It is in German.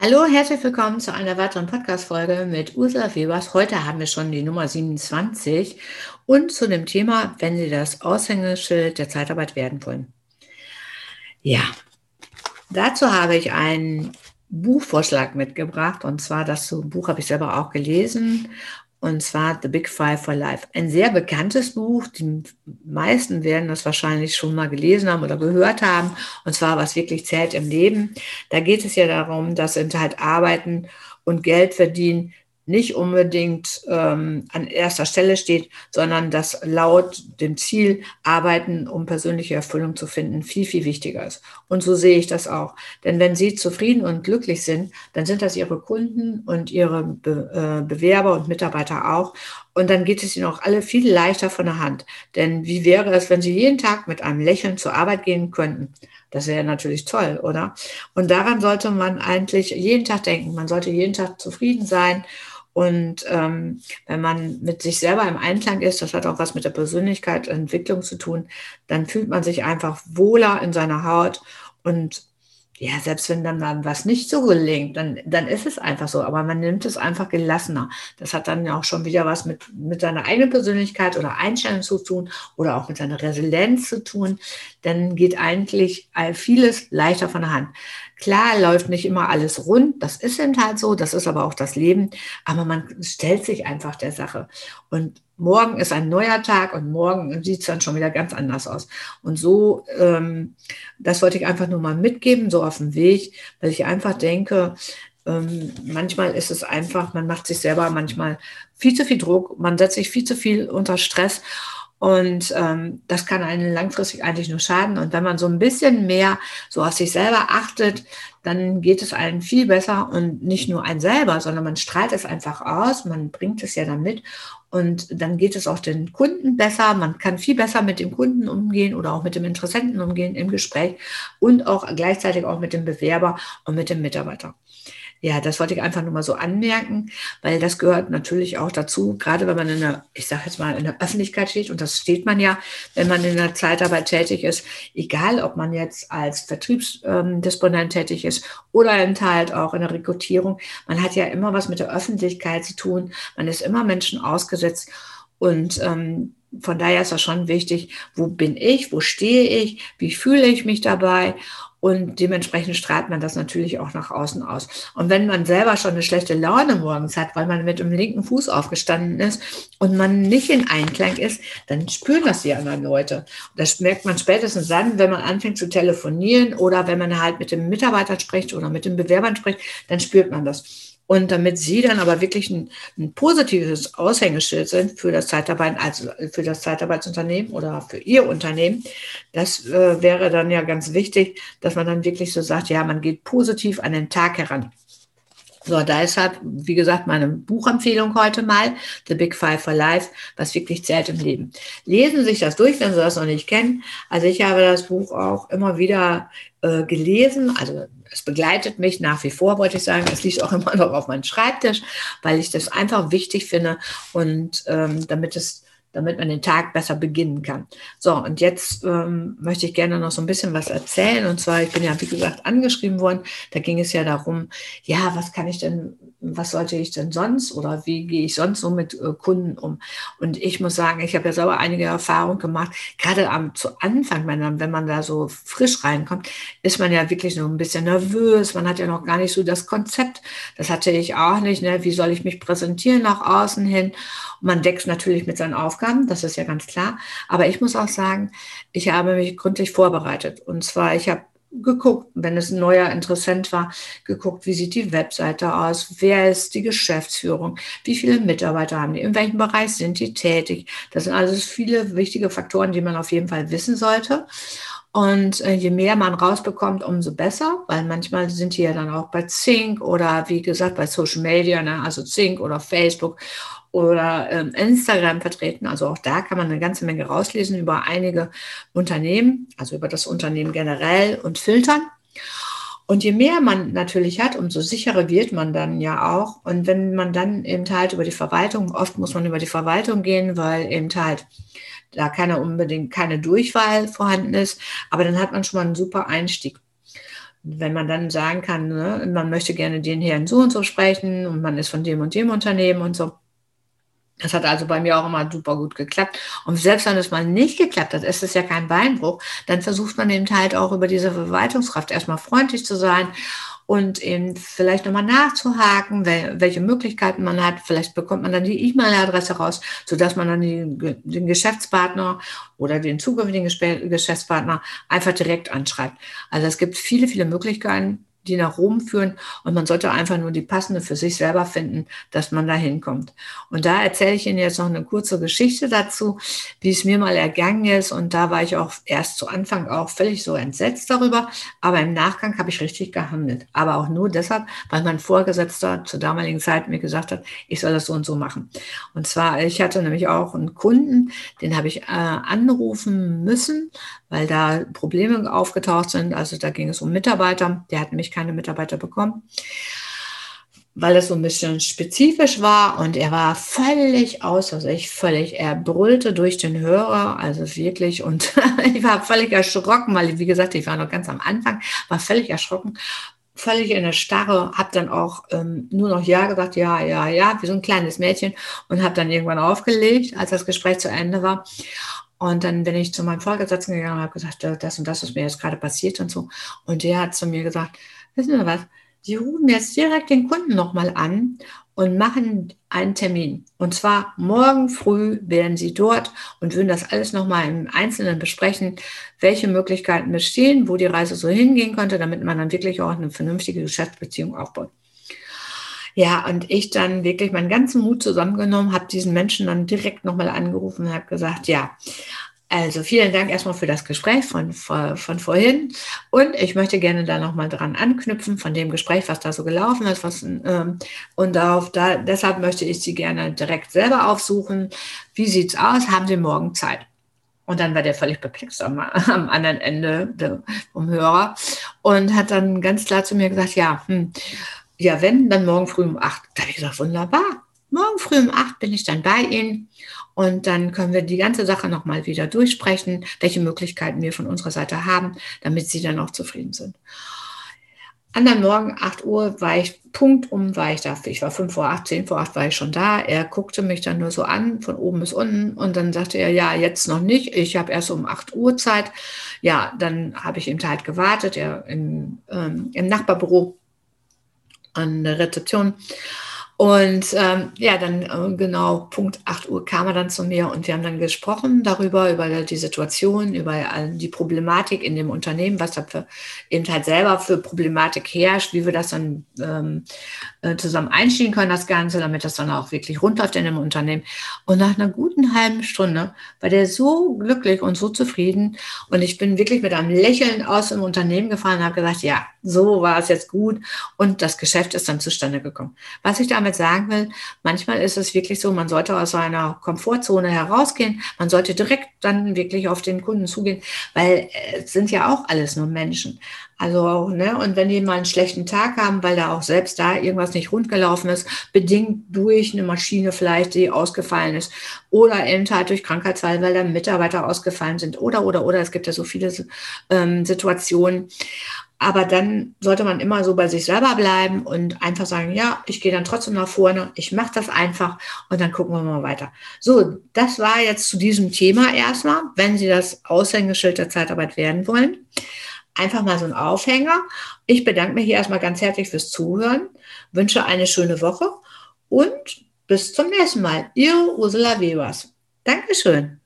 Hallo, herzlich willkommen zu einer weiteren Podcast-Folge mit Ursula Webers. Heute haben wir schon die Nummer 27 und zu dem Thema, wenn Sie das Aushängeschild der Zeitarbeit werden wollen. Ja, dazu habe ich einen Buchvorschlag mitgebracht und zwar das Buch habe ich selber auch gelesen und zwar The Big Five for Life. Ein sehr bekanntes Buch. Die meisten werden das wahrscheinlich schon mal gelesen haben oder gehört haben. Und zwar, was wirklich zählt im Leben. Da geht es ja darum, dass halt Arbeiten und Geld verdienen nicht unbedingt ähm, an erster Stelle steht, sondern dass laut dem Ziel Arbeiten, um persönliche Erfüllung zu finden, viel, viel wichtiger ist. Und so sehe ich das auch. Denn wenn Sie zufrieden und glücklich sind, dann sind das Ihre Kunden und Ihre Be äh, Bewerber und Mitarbeiter auch. Und dann geht es Ihnen auch alle viel leichter von der Hand. Denn wie wäre es, wenn Sie jeden Tag mit einem Lächeln zur Arbeit gehen könnten? Das wäre natürlich toll, oder? Und daran sollte man eigentlich jeden Tag denken. Man sollte jeden Tag zufrieden sein und ähm, wenn man mit sich selber im Einklang ist, das hat auch was mit der Persönlichkeit, Entwicklung zu tun, dann fühlt man sich einfach wohler in seiner Haut und ja, selbst wenn dann, dann was nicht so gelingt, dann, dann ist es einfach so. Aber man nimmt es einfach gelassener. Das hat dann ja auch schon wieder was mit, mit seiner eigenen Persönlichkeit oder Einstellung zu tun oder auch mit seiner Resilienz zu tun. Dann geht eigentlich vieles leichter von der Hand. Klar läuft nicht immer alles rund, das ist eben halt so, das ist aber auch das Leben, aber man stellt sich einfach der Sache. Und morgen ist ein neuer Tag und morgen sieht es dann schon wieder ganz anders aus. Und so, ähm, das wollte ich einfach nur mal mitgeben, so auf dem Weg, weil ich einfach denke, ähm, manchmal ist es einfach, man macht sich selber manchmal viel zu viel Druck, man setzt sich viel zu viel unter Stress. Und ähm, das kann einen langfristig eigentlich nur schaden. Und wenn man so ein bisschen mehr so auf sich selber achtet, dann geht es einem viel besser und nicht nur ein selber, sondern man strahlt es einfach aus, man bringt es ja dann mit und dann geht es auch den Kunden besser. Man kann viel besser mit dem Kunden umgehen oder auch mit dem Interessenten umgehen im Gespräch und auch gleichzeitig auch mit dem Bewerber und mit dem Mitarbeiter. Ja, das wollte ich einfach nur mal so anmerken, weil das gehört natürlich auch dazu, gerade wenn man in der, ich sage jetzt mal, in der Öffentlichkeit steht, und das steht man ja, wenn man in der Zeitarbeit tätig ist, egal ob man jetzt als Vertriebsdisponent tätig ist oder halt auch in der Rekrutierung, man hat ja immer was mit der Öffentlichkeit zu tun, man ist immer Menschen ausgesetzt. Und ähm, von daher ist das schon wichtig, wo bin ich, wo stehe ich, wie fühle ich mich dabei und dementsprechend strahlt man das natürlich auch nach außen aus. Und wenn man selber schon eine schlechte Laune morgens hat, weil man mit dem linken Fuß aufgestanden ist und man nicht in Einklang ist, dann spüren das die anderen Leute. Das merkt man spätestens dann, wenn man anfängt zu telefonieren oder wenn man halt mit dem Mitarbeiter spricht oder mit den Bewerbern spricht, dann spürt man das. Und damit Sie dann aber wirklich ein, ein positives Aushängeschild sind für das Zeitarbeit, also für das Zeitarbeitsunternehmen oder für Ihr Unternehmen, das äh, wäre dann ja ganz wichtig, dass man dann wirklich so sagt, ja, man geht positiv an den Tag heran. So, deshalb, wie gesagt, meine Buchempfehlung heute mal, The Big Five for Life, was wirklich zählt im Leben. Lesen Sie sich das durch, wenn Sie das noch nicht kennen. Also ich habe das Buch auch immer wieder äh, gelesen. Also es begleitet mich nach wie vor, wollte ich sagen. Es liegt auch immer noch auf meinem Schreibtisch, weil ich das einfach wichtig finde und ähm, damit es damit man den Tag besser beginnen kann. So, und jetzt ähm, möchte ich gerne noch so ein bisschen was erzählen. Und zwar, ich bin ja, wie gesagt, angeschrieben worden. Da ging es ja darum, ja, was kann ich denn, was sollte ich denn sonst oder wie gehe ich sonst so mit äh, Kunden um? Und ich muss sagen, ich habe ja selber einige Erfahrungen gemacht. Gerade am zu Anfang, wenn, wenn man da so frisch reinkommt, ist man ja wirklich noch ein bisschen nervös. Man hat ja noch gar nicht so das Konzept. Das hatte ich auch nicht. Ne? Wie soll ich mich präsentieren nach außen hin? man wächst natürlich mit seinen Aufgaben, das ist ja ganz klar. Aber ich muss auch sagen, ich habe mich gründlich vorbereitet. Und zwar, ich habe geguckt, wenn es ein neuer Interessent war, geguckt, wie sieht die Webseite aus, wer ist die Geschäftsführung, wie viele Mitarbeiter haben die, in welchem Bereich sind die tätig. Das sind alles viele wichtige Faktoren, die man auf jeden Fall wissen sollte. Und äh, je mehr man rausbekommt, umso besser, weil manchmal sind die ja dann auch bei Zink oder wie gesagt bei Social Media, ne, also Zink oder Facebook oder ähm, Instagram vertreten. Also auch da kann man eine ganze Menge rauslesen über einige Unternehmen, also über das Unternehmen generell und filtern. Und je mehr man natürlich hat, umso sicherer wird man dann ja auch. Und wenn man dann eben halt über die Verwaltung, oft muss man über die Verwaltung gehen, weil eben halt da keine unbedingt keine Durchwahl vorhanden ist, aber dann hat man schon mal einen super Einstieg. wenn man dann sagen kann, ne, man möchte gerne den Herrn so und so sprechen und man ist von dem und dem Unternehmen und so. Das hat also bei mir auch immer super gut geklappt. Und selbst wenn es mal nicht geklappt hat, ist es ja kein Beinbruch, dann versucht man eben halt auch über diese Verwaltungskraft erstmal freundlich zu sein und eben vielleicht nochmal nachzuhaken, welche Möglichkeiten man hat. Vielleicht bekommt man dann die E-Mail-Adresse raus, sodass man dann die, den Geschäftspartner oder den zukünftigen Geschäftspartner einfach direkt anschreibt. Also es gibt viele, viele Möglichkeiten, die nach Rom führen und man sollte einfach nur die passende für sich selber finden, dass man da hinkommt. Und da erzähle ich Ihnen jetzt noch eine kurze Geschichte dazu, wie es mir mal ergangen ist und da war ich auch erst zu Anfang auch völlig so entsetzt darüber, aber im Nachgang habe ich richtig gehandelt. Aber auch nur deshalb, weil mein Vorgesetzter zur damaligen Zeit mir gesagt hat, ich soll das so und so machen. Und zwar, ich hatte nämlich auch einen Kunden, den habe ich äh, anrufen müssen, weil da Probleme aufgetaucht sind. Also da ging es um Mitarbeiter. Der hat nämlich keine Mitarbeiter bekommen, weil es so ein bisschen spezifisch war und er war völlig außer sich, völlig. Er brüllte durch den Hörer, also wirklich. Und ich war völlig erschrocken, weil, wie gesagt, ich war noch ganz am Anfang, war völlig erschrocken völlig in der Starre, habe dann auch ähm, nur noch Ja gesagt, ja, ja, ja, wie so ein kleines Mädchen und habe dann irgendwann aufgelegt, als das Gespräch zu Ende war. Und dann bin ich zu meinem Vorgesetzten gegangen und habe gesagt, das und das ist mir jetzt gerade passiert und so. Und der hat zu mir gesagt, wissen Sie was, Sie rufen jetzt direkt den Kunden nochmal an und machen einen Termin. Und zwar morgen früh werden Sie dort und würden das alles nochmal im Einzelnen besprechen, welche Möglichkeiten bestehen, wo die Reise so hingehen könnte, damit man dann wirklich auch eine vernünftige Geschäftsbeziehung aufbaut. Ja, und ich dann wirklich meinen ganzen Mut zusammengenommen, habe diesen Menschen dann direkt nochmal angerufen und habe gesagt, ja, also vielen Dank erstmal für das Gespräch von, von, vorhin. Und ich möchte gerne da nochmal dran anknüpfen von dem Gespräch, was da so gelaufen ist. Was, ähm, und darauf, da, deshalb möchte ich Sie gerne direkt selber aufsuchen. Wie sieht's aus? Haben Sie morgen Zeit? Und dann war der völlig perplex am, am anderen Ende vom Hörer und hat dann ganz klar zu mir gesagt, ja, hm, ja, wenn, dann morgen früh um acht. Da habe ich gesagt, wunderbar. Morgen früh um acht bin ich dann bei Ihnen und dann können wir die ganze Sache nochmal wieder durchsprechen, welche Möglichkeiten wir von unserer Seite haben, damit Sie dann auch zufrieden sind. Anderen Morgen, 8 Uhr, war ich Punkt um, war ich da. Ich war 5 vor 8, 10 vor 8 war ich schon da. Er guckte mich dann nur so an, von oben bis unten. Und dann sagte er, ja, jetzt noch nicht. Ich habe erst um 8 Uhr Zeit. Ja, dann habe ich ihm halt gewartet, er im, ähm, im Nachbarbüro an der Rezeption. Und ähm, ja, dann äh, genau Punkt 8 Uhr kam er dann zu mir und wir haben dann gesprochen darüber, über die Situation, über äh, die Problematik in dem Unternehmen, was da für, eben halt selber für Problematik herrscht, wie wir das dann ähm, äh, zusammen einstehen können, das Ganze, damit das dann auch wirklich runterläuft in dem Unternehmen. Und nach einer guten halben Stunde war der so glücklich und so zufrieden und ich bin wirklich mit einem Lächeln aus dem Unternehmen gefahren und habe gesagt, ja, so war es jetzt gut und das Geschäft ist dann zustande gekommen. Was ich damit damit sagen will, manchmal ist es wirklich so, man sollte aus seiner Komfortzone herausgehen, man sollte direkt dann wirklich auf den Kunden zugehen, weil äh, es sind ja auch alles nur Menschen. Also, ne, und wenn die mal einen schlechten Tag haben, weil da auch selbst da irgendwas nicht rund gelaufen ist, bedingt durch eine Maschine vielleicht, die ausgefallen ist, oder eben halt durch Krankheitsfall, weil da Mitarbeiter ausgefallen sind, oder, oder, oder, es gibt ja so viele ähm, Situationen. Aber dann sollte man immer so bei sich selber bleiben und einfach sagen, ja, ich gehe dann trotzdem nach vorne, ich mache das einfach und dann gucken wir mal weiter. So, das war jetzt zu diesem Thema erstmal, wenn Sie das Aushängeschild der Zeitarbeit werden wollen. Einfach mal so ein Aufhänger. Ich bedanke mich hier erstmal ganz herzlich fürs Zuhören, wünsche eine schöne Woche und bis zum nächsten Mal. Ihre Ursula Webers. Dankeschön.